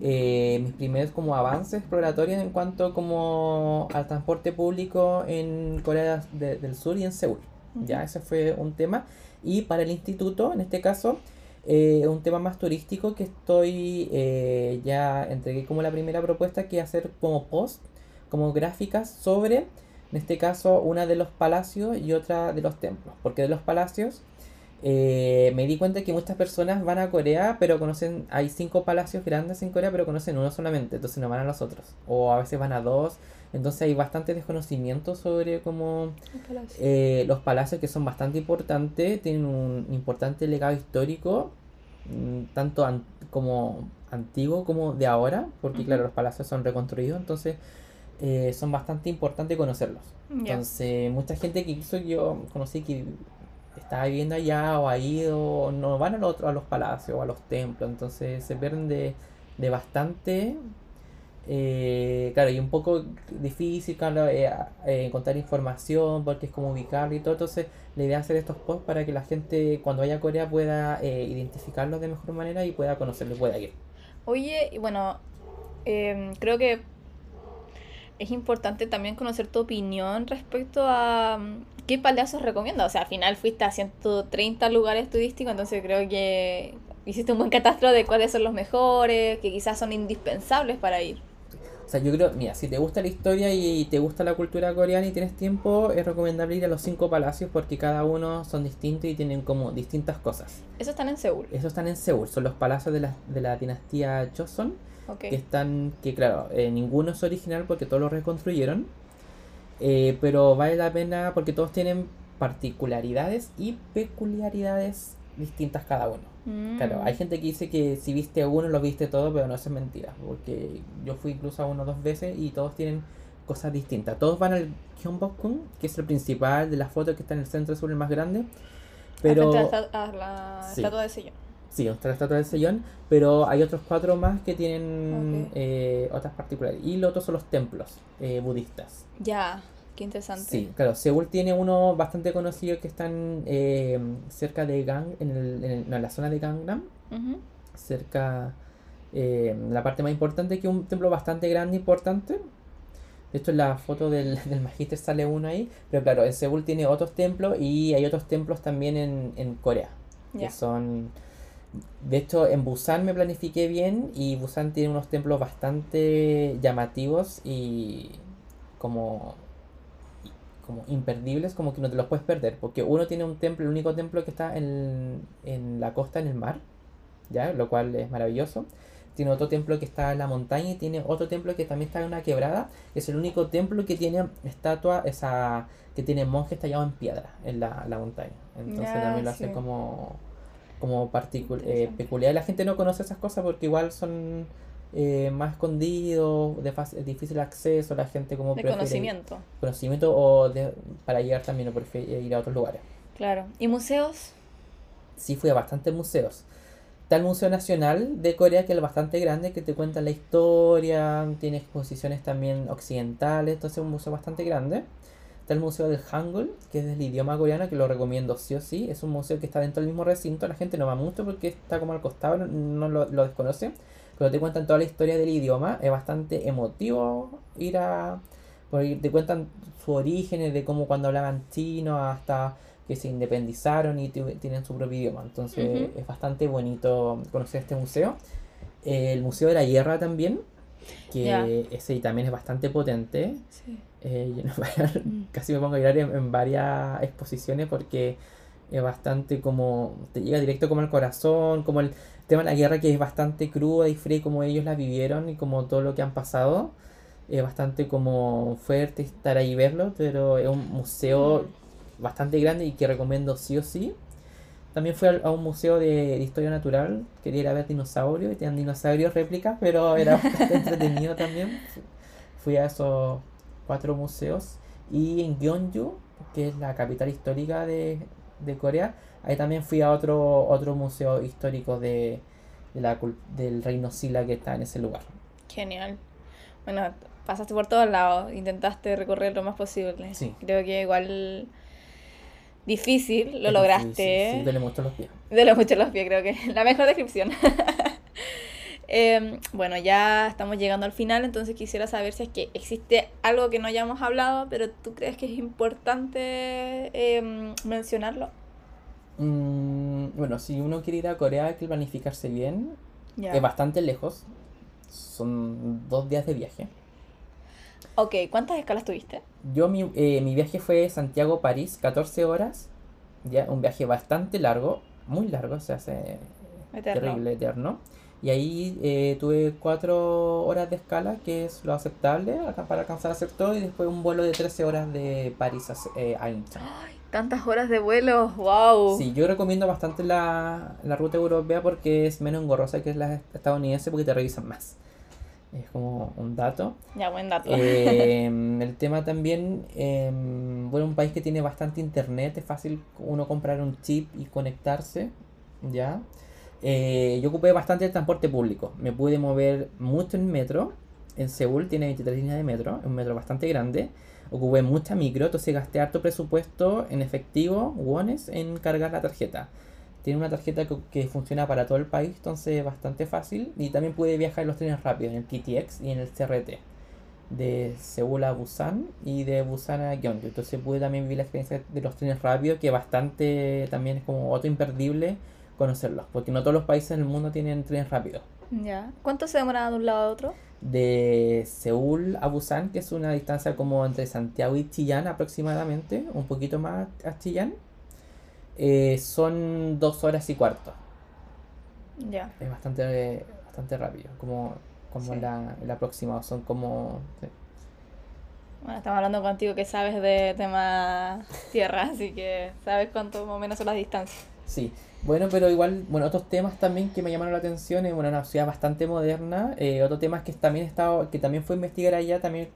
eh, mis primeros como avances exploratorios en cuanto como al transporte público en Corea de- del Sur y en Seúl. Ya, ese fue un tema. Y para el instituto, en este caso, eh, un tema más turístico que estoy eh, ya entregué como la primera propuesta que hacer como post, como gráficas sobre, en este caso, una de los palacios y otra de los templos. Porque de los palacios eh, me di cuenta que muchas personas van a Corea, pero conocen, hay cinco palacios grandes en Corea, pero conocen uno solamente, entonces no van a los otros. O a veces van a dos, entonces hay bastante desconocimiento sobre cómo eh, los palacios que son bastante importantes, tienen un importante legado histórico, mm, tanto an- como antiguo como de ahora, porque claro, los palacios son reconstruidos, entonces eh, son bastante importantes conocerlos. Entonces, mucha gente que quiso yo conocí que estaba viviendo allá o ha ido, no van a los, a los palacios o a los templos, entonces se pierden de, de bastante. eh, claro, y un poco difícil claro, eh, eh, encontrar información porque es como ubicarlo y todo. Entonces, la idea es hacer estos posts para que la gente cuando vaya a Corea pueda identificarlos de mejor manera y pueda conocerlo y pueda ir. Oye, bueno, em, creo que es importante también conocer tu opinión respecto a qué palacios recomiendas. O sea, al final fuiste a 130 lugares turísticos, entonces creo que hiciste un buen catastro de cuáles son los mejores, que quizás son indispensables para ir. O sea, yo creo, mira, si te gusta la historia y te gusta la cultura coreana y tienes tiempo, es recomendable ir a los cinco palacios porque cada uno son distintos y tienen como distintas cosas. Esos están en Seúl. Esos están en Seúl, son los palacios de la, de la dinastía Joseon, que están, que claro, eh, ninguno es original porque todos lo reconstruyeron, eh, pero vale la pena porque todos tienen particularidades y peculiaridades distintas cada uno. Mm. Claro, hay gente que dice que si viste a uno lo viste todo, pero no eso es mentira, porque yo fui incluso a uno dos veces y todos tienen cosas distintas. Todos van al Gyeongbokgung, que es el principal de la foto que está en el centro sur, el más grande, pero a la esta- a la Sí. estatua de Sillón. Sí, está la estatua del sellón, pero hay otros cuatro más que tienen eh, otras particularidades. Y los otros son los templos eh, budistas. Ya, qué interesante. Sí, claro, Seúl tiene uno bastante conocido que están eh, cerca de Gang, en, el, en, el- no, en la zona de Gangnam, Ujú. cerca, eh, la parte más importante, que es un templo bastante grande e importante. De hecho, en la foto del, del Magister sale uno ahí, pero claro, en Seúl tiene otros templos y hay otros templos también en, en Corea, que Ya. son... De hecho, en Busan me planifiqué bien y Busan tiene unos templos bastante llamativos y como, como imperdibles, como que no te los puedes perder, porque uno tiene un templo, el único templo que está en, en la costa, en el mar, ¿ya? Lo cual es maravilloso. Tiene otro templo que está en la montaña y tiene otro templo que también está en una quebrada. Es el único templo que tiene estatua, esa que tiene monjes tallados en piedra en la, la montaña. Entonces también lo hace sí. como, como eh, peculiar. La gente no conoce esas cosas porque igual son eh, más escondidos, de fácil- difícil acceso. La gente como De conocimiento. conocimiento o de, para llegar también o prefiere ir a otros lugares. Claro. ¿Y museos? Sí fui a bastantes museos. Está el Museo Nacional de Corea, que es bastante grande, que te cuenta la historia, tiene exposiciones también occidentales, entonces es un museo bastante grande. Está el Museo del Hangul, que es del idioma coreano, que lo recomiendo sí o sí. Es un museo que está dentro del mismo recinto, la gente no va mucho porque está como al costado, no, no lo, lo desconoce, pero te cuentan toda la historia del idioma. Es bastante emotivo ir a... Porque te cuentan sus orígenes, de cómo cuando hablaban chino hasta que se independizaron y tienen su propio idioma. Entonces es bastante bonito conocer este museo. Eh, el Museo de la Guerra también, que Ya. ese también es bastante potente. Sí. Eh, yo no- Mm. casi me pongo a llorar en, en varias exposiciones porque es bastante como, te llega directo como al corazón, como el tema de la guerra que es bastante cruda y fría como ellos la vivieron y como todo lo que han pasado. Es bastante como fuerte estar ahí y verlo, pero es un museo bastante grande y que recomiendo sí o sí. También fui a un museo de, de historia natural, quería ir a ver dinosaurios y tenían dinosaurios réplicas, pero era bastante entretenido también. Fui a esos cuatro museos y en Gyeongju, que es la capital histórica de, de Corea, ahí también fui a otro, otro museo histórico de, de la, del reino Silla que está en ese lugar. Genial. Bueno, pasaste por todos lados, intentaste recorrer lo más posible. Sí. Creo que igual difícil, lo Es lograste. difícil, Sí, duele mucho los pies. De los muchos los pies, creo que la mejor descripción. Em, bueno, ya estamos llegando al final, entonces quisiera saber si es que existe algo que no hayamos hablado, pero tú crees que es importante em, mencionarlo. Mm, bueno, si uno quiere ir a Corea hay que planificarse bien. Es bastante lejos. Son dos días de viaje. Ok, ¿cuántas escalas tuviste? Yo, mi, eh, mi viaje fue Santiago-París, 14 horas. Ya, un viaje bastante largo, muy largo, se hace Eterno. terrible, eterno. Y ahí eh, tuve 4 horas de escala, que es lo aceptable para alcanzar a hacer todo. Y después un vuelo de 13 horas de París a, eh, a Incheon. Ay, tantas horas de vuelo, wow. Sí, yo recomiendo bastante la, la ruta europea porque es menos engorrosa que la estadounidense porque te revisan más. Es como un dato. Ya, buen dato. Eh, el tema también, eh, bueno, un país que tiene bastante internet, es fácil uno comprar un chip y conectarse, ¿ya? Eh, yo ocupé bastante el transporte público, me pude mover mucho en metro, en Seúl tiene 23 líneas de metro, es un metro bastante grande, ocupé mucha micro, entonces gasté harto presupuesto en efectivo, wones, en cargar la tarjeta. Tiene una tarjeta que, funciona para todo el país, entonces es bastante fácil. Y también pude viajar en los trenes rápidos, en el KTX y en el CRT. De Seúl a Busan y de Busan a Gyeongju. Entonces pude también vivir la experiencia de los trenes rápidos, que bastante también es como otro imperdible conocerlos. Porque no todos los países en el mundo tienen trenes rápidos. Ya. ¿Cuánto se demoraba de un lado a otro? De Seúl a Busan, que es una distancia como entre Santiago y Chillán aproximadamente, un poquito más a Chillán, eh, son dos horas y cuarto. Ya. Es bastante, bastante rápido, como, como Sí. la, el aproximado, son como... sí. Bueno, estamos hablando contigo que sabes de tema tierra, así que sabes cuánto más o menos son las distancias. Sí, bueno, pero igual, bueno, otros temas también que me llamaron la atención, es una ciudad bastante moderna, eh, otro tema que también he estado, que también fue investigar allá, también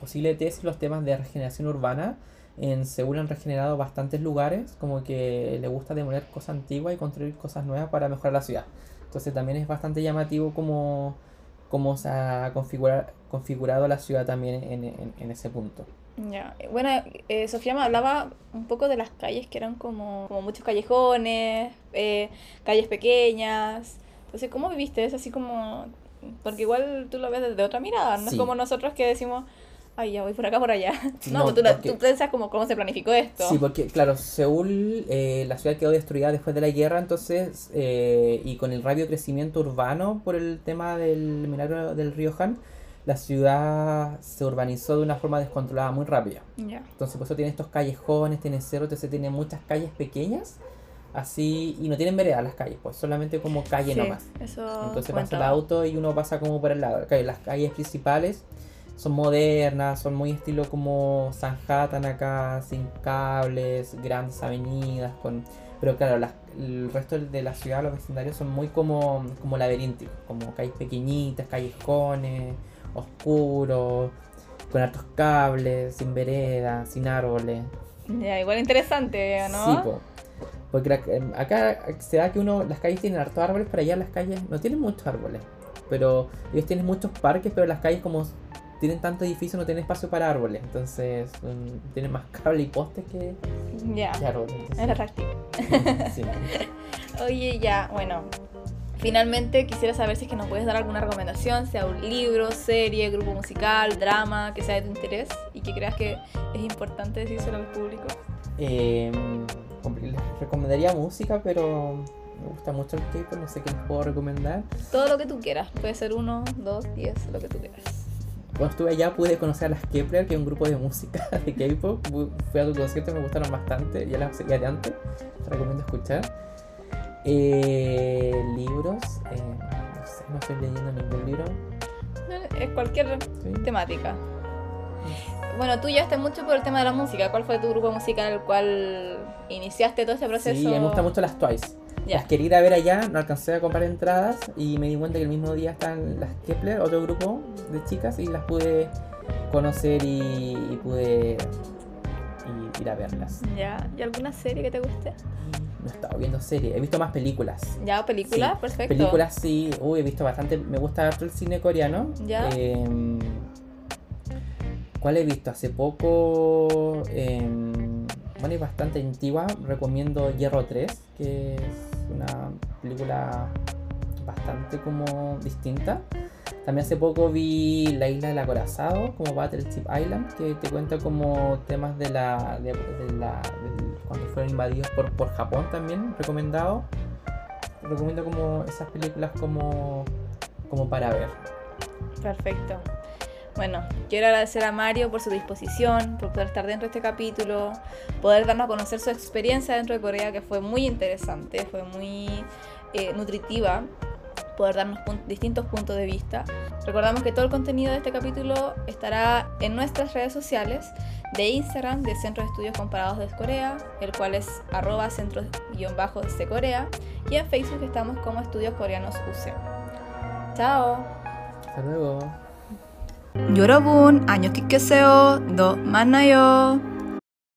posible tesis, los temas de regeneración urbana. En Seúl han regenerado bastantes lugares, como que le gusta demoler cosas antiguas y construir cosas nuevas para mejorar la ciudad. Entonces también es bastante llamativo como, como se ha configura- configurado la ciudad también en, en- en ese punto. Ya, bueno, eh, Sofía me hablaba un poco de las calles que eran como, como muchos callejones, eh, calles pequeñas. Entonces, ¿cómo viviste eso? Así como, porque igual tú lo ves desde otra mirada, no es como nosotros que decimos, ay, ya voy por acá, por allá. No, No, tú, porque- tú piensas como cómo se planificó esto. Sí, porque claro, Seúl, eh, la ciudad quedó destruida después de la guerra, entonces, eh, y con el rápido crecimiento urbano por el tema del milagro del río Han, la ciudad se urbanizó de una forma descontrolada muy rápida. Entonces, por eso tiene estos callejones, tiene cerros, entonces tiene muchas calles pequeñas, así, y no tienen veredas las calles, pues solamente como calle Sí, nomás. Eso Entonces pasa el auto y uno pasa como por el lado. Las calles principales son modernas, son muy estilo como Sanhattan acá, sin cables, grandes avenidas, con... Pero claro, las- el resto de la ciudad, los vecindarios son muy como, como laberínticos, como calles pequeñitas, callejones, oscuros, con altos cables, sin veredas, sin árboles. Ya, igual interesante, ¿no? Sí, po. Porque la- em, acá se da que uno, las calles tienen hartos árboles, pero allá las calles no tienen muchos árboles. Pero ellos tienen muchos parques, pero las calles como tienen tanto edificio no tienen espacio para árboles. Entonces mm, tienen más cable y postes que, Ya, árboles. entonces, era atractivo. sí. Oye, ya, bueno. Finalmente quisiera saber si es que nos puedes dar alguna recomendación, sea un libro, serie, grupo musical, drama, que sea de tu interés y que creas que es importante decírselo al público. Em, les recomendaría música, pero me gusta mucho el K-pop, no sé qué les puedo recomendar. Todo lo que tú quieras, puede ser uno, dos, diez, lo que tú quieras. Cuando estuve allá pude conocer a las Kepler, que es un grupo de música de K-pop. Fu- Fui a tu concierto y me gustaron bastante. Ya las seguía de antes. Te recomiendo escuchar. Eh, libros. eh, no sé, no estoy leyendo ningún libro. Es cualquier ¿sí? temática. Bueno, tú ya estás mucho por el tema de la música. ¿Cuál fue tu grupo musical el cual iniciaste todo este proceso? Sí, me gustan mucho las Twice. Las quería ir a ver allá, no alcancé a comprar entradas y me di cuenta que el mismo día están las Kepler, otro grupo de chicas, y las pude conocer y, y pude ir a verlas. Ya. ¿Y alguna serie que te guste? No he estado viendo series, he visto más películas. Ya, película, Sí, perfecto. Películas sí, uy, he visto bastante, me gusta harto el cine coreano. Ya. Em, ¿Cuál he visto? Hace poco, em, bueno, es bastante antigua, recomiendo Hierro 3, que es una película bastante como distinta. También hace poco vi La isla del acorazado, como Battleship Island, que te cuenta como temas de la, de, de la del- cuando fueron invadidos por, por Japón también, recomendado. Recomiendo como esas películas como, como para ver. Perfecto. Bueno, quiero agradecer a Mario por su disposición, por poder estar dentro de este capítulo, poder darnos a conocer su experiencia dentro de Corea, que fue muy interesante, fue muy eh, nutritiva, poder darnos pun- distintos puntos de vista. Recordamos que todo el contenido de este capítulo estará en nuestras redes sociales de Instagram de Centro de Estudios Comparados de Corea, el cual es arroba centros-de Corea, y en Facebook estamos como Estudios Coreanos UC. Chao. Hasta luego. 여러분 안녕히 계세요. 너 만나요.